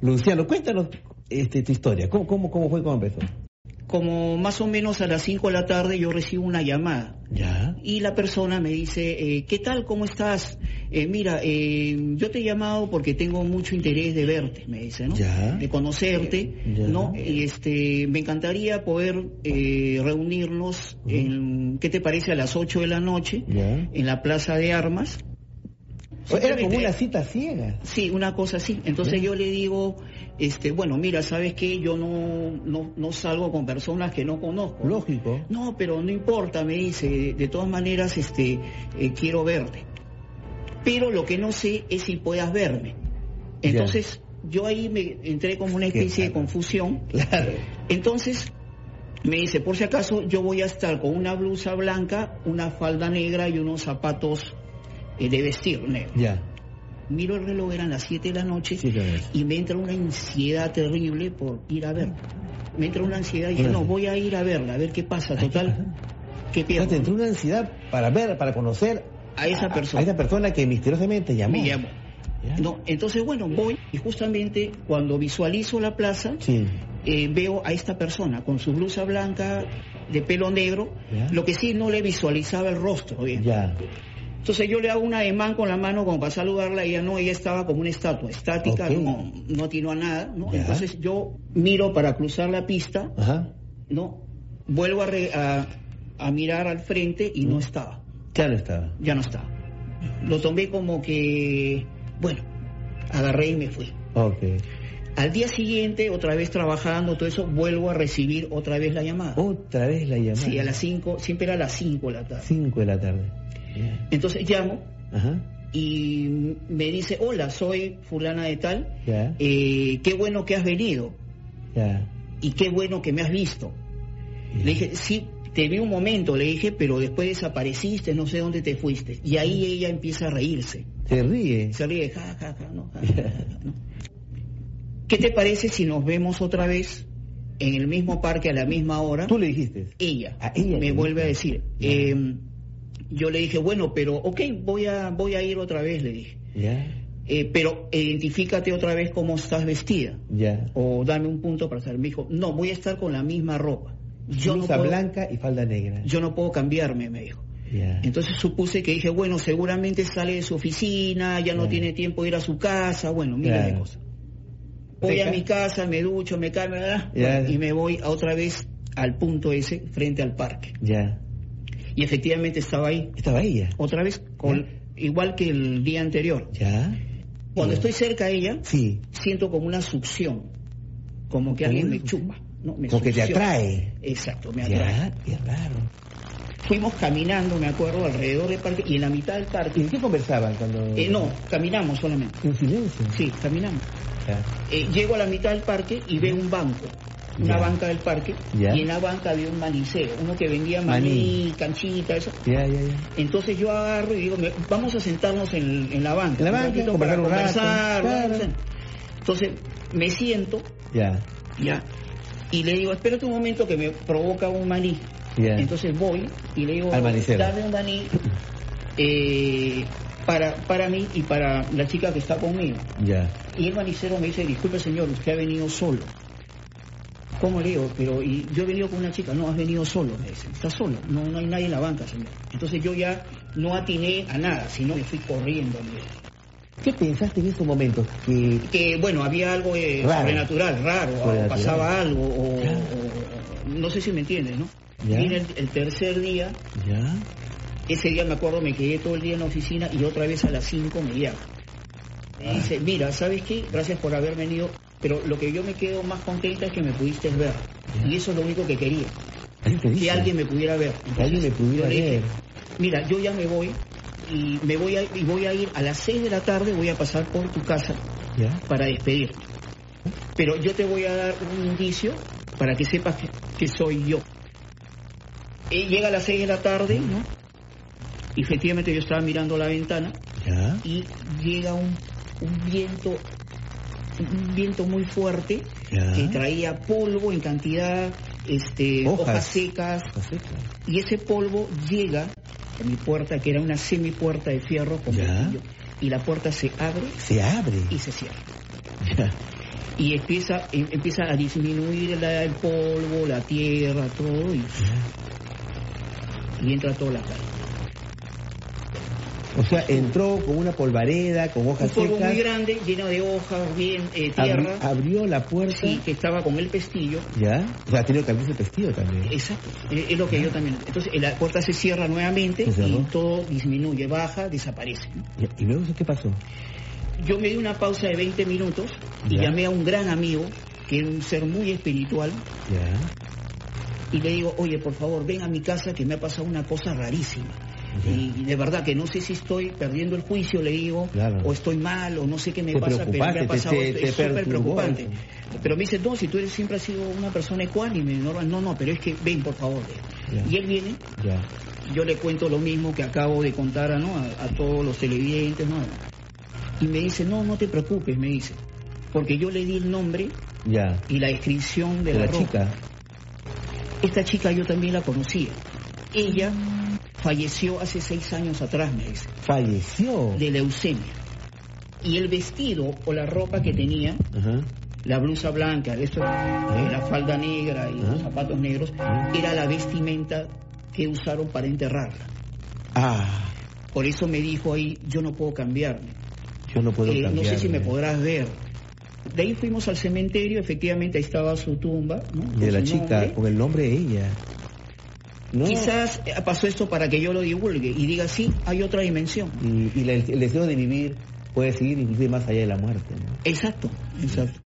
Luciano, cuéntanos este, tu historia. ¿Cómo, cómo, cómo fue, cómo empezó? Como más o menos a las 5 de la tarde yo recibo una llamada. Ya. Y la persona me dice, eh, ¿qué tal? ¿Cómo estás? Eh, mira, eh, yo te he llamado porque tengo mucho interés de verte, me dice, ¿no? Ya. De conocerte, Ya. ¿no? Y, Este, me encantaría poder reunirnos en, ¿qué te parece? A las 8 de la noche, Ya. en la Plaza de Armas. Era como Simplemente- una cita ciega. Sí, una cosa así. Entonces yo le digo, este, bueno, mira, ¿sabes qué? Yo no, no, no salgo con personas que no conozco. Lógico. No, pero no importa, me dice, de, todas maneras, este, eh, quiero verte. Pero lo que no sé es si puedas verme. Entonces, yo ahí me entré como una especie de confusión. Claro. Entonces, me dice, por si acaso, yo voy a estar con una blusa blanca, una falda negra y unos zapatos eh, de vestir negros. Ya. Miro el reloj, eran las 7 de la noche, Sí, y me entra una ansiedad terrible por ir a verla. Me entra una ansiedad y dije, no, voy a ir a verla, a ver qué pasa, total. ¿Qué pierdo? te entró una ansiedad para ver, para conocer A esa persona. A esa persona que misteriosamente llamó. Me llamó. Ya. No, entonces, bueno, voy y justamente cuando visualizo la plaza, Sí. eh, veo a esta persona con su blusa blanca de pelo negro, Ya. lo que sí no le visualizaba el rostro. Ya. Entonces yo le hago un ademán con la mano como para saludarla y ella no, ella estaba como una estatua estática, no, no atinó a nada, ¿no? Entonces yo miro para cruzar la pista, Ajá. ¿no? Vuelvo a, re- a, a mirar al frente y no Mm. estaba, Ya no estaba. ya no estaba. Lo tomé como que, bueno, agarré y me fui. Ok. Al día siguiente, otra vez trabajando, todo eso, vuelvo a recibir otra vez la llamada. Otra vez la llamada. Sí, a las 5, siempre era a las 5 de la tarde. 5 de la tarde. Entonces llamo Ajá. y me dice, hola, soy fulana de tal, eh, qué bueno que has venido y qué bueno que me has visto. Le dije, sí, te vi un momento, le dije, pero después desapareciste, no sé dónde te fuiste. Y ahí ella empieza a reírse. Se ríe. Se ríe, ja, ja, ja, no, ja, ja, ja, ja, no. ¿Qué te parece si nos vemos otra vez en el mismo parque a la misma hora? Tú le dijiste. Ella, A ella me vuelve a decir. Eh, yo le dije, bueno, pero, ok, voy a, voy a ir otra vez, le dije. Eh, pero identifícate otra vez cómo estás vestida. Ya. O dame un punto para saber. Me dijo, no, voy a estar con la misma ropa. Yo no, puedo, blanca y falda negra. yo no puedo cambiarme, me dijo. Entonces supuse que dije, bueno, seguramente sale de su oficina, ya no tiene tiempo de ir a su casa, bueno, mira de cosas. Voy a mi casa, me ducho, me cambio, y me voy a otra vez al punto ese, frente al parque. Ya. Y efectivamente estaba ahí, Estaba ella. otra vez, con, igual que el día anterior. Ya. Cuando estoy cerca a ella, Sí. siento como una succión, como que alguien me chupa, ¿no? Me Como que te atrae. Exacto, me atrae. Ya. Qué raro. Fuimos caminando, me acuerdo, alrededor del parque y en la mitad del ¿Y parque. de qué conversaban cuando.? Eh, no, caminamos solamente. En silencio. Sí, caminamos. Ya. Eh, llego a la mitad del parque y veo un banco, una banca del parque, y en la banca había un manicero, uno que vendía maní, canchita, eso. Entonces yo agarro y digo, vamos a sentarnos en, en la banca. La para rato, conversar. Entonces me siento, Ya. ya, y le digo, espérate un momento que me provoca un maní. Entonces voy y le digo, Al manicero. dame un maní eh, para, para mí y para la chica que está conmigo. Ya. Y el manicero me dice, disculpe señor, usted ha venido solo. ¿Cómo le digo? Pero y yo he venido con una chica, no, has venido solo, me dice, está solo, no, no hay nadie en la banca, señor. Entonces yo ya no atiné a nada, sino que fui corriendo. me. ¿Qué pensaste en esos momentos? Que. Que bueno, había algo eh, Raro. sobrenatural, raro, o pasaba algo, o, no sé si me entiendes, ¿no? Ya. Vine el, el tercer día, Ya. ese día me acuerdo, me quedé todo el día en la oficina y otra vez a las 5 me llama. Me dice, mira, ¿sabes qué? Gracias por haber venido, pero lo que yo me quedo más contenta es que me pudiste ver. Y eso es lo único que quería, que alguien me pudiera ver. Que alguien me pudiera dije, ver. Mira, yo ya me voy y me voy a, y voy a ir a las 6 de la tarde, voy a pasar por tu casa para despedirte. Pero yo te voy a dar un indicio para que sepas que, que soy yo. Eh, llega a las 6 de la tarde, ¿no? Y efectivamente yo estaba mirando la ventana Ya. y llega un, un viento, viento muy fuerte Ya. que traía polvo en cantidad, este, Hojas. hojas secas, y ese polvo llega a mi puerta, que era una semipuerta de fierro con Ya. pestillo, y la puerta se abre Se abre. y se cierra. Ya. y empieza, em- empieza a disminuir la- el polvo, la tierra, todo, y, y entra toda la calle. O sea, entró con una polvareda, con Un hojas polvo secas, muy grande, lleno de hojas, bien, eh, tierra, abrió la puerta, sí, que estaba con el pestillo. ¿ya? O sea, tenido que abrirse el pestillo también. Exacto, eh, es lo que yo también. Entonces eh, la puerta se cierra nuevamente y todo disminuye, baja, desaparece. ¿Y luego qué pasó? Yo me di una pausa de 20 minutos y Ya. llamé a un gran amigo, que era un ser muy espiritual, Ya. y le digo, oye, por favor, ven a mi casa que me ha pasado una cosa rarísima. Y, y de verdad que no sé si estoy perdiendo el juicio, le digo, Claro. o estoy mal, o no sé qué me Te pasa, pero me ha pasado te- es súper preocupante. eso. Pero me dice, no, si tú eres, siempre has sido una persona ecuánime, normal. No, no, pero es que ven, por favor. Y él viene, yo le cuento lo mismo que acabo de contar a, ¿no? a, a todos los televidentes, ¿no? Y me dice, no, no te preocupes, me dice, porque yo le di el nombre Ya. y la descripción de, De la chica. Esta chica yo también la conocía. Ella falleció hace seis años atrás, me dice, Falleció. de leucemia. Y el vestido o la ropa que tenía, la blusa blanca, esto, la falda negra y los zapatos negros, era la vestimenta que usaron para enterrarla. Ah, Por eso me dijo ahí, yo no puedo cambiarme. yo no puedo Eh, no cambiar. sé si me podrás ver. De ahí fuimos al cementerio, efectivamente ahí estaba su tumba. ¿no? De la chica, con el nombre de ella. No. Quizás eh, pasó esto para que yo lo divulgue y diga, sí, hay otra dimensión. Y, y la- el deseo de vivir puede seguir inclusive más allá de la muerte. ¿no? Exacto, exacto.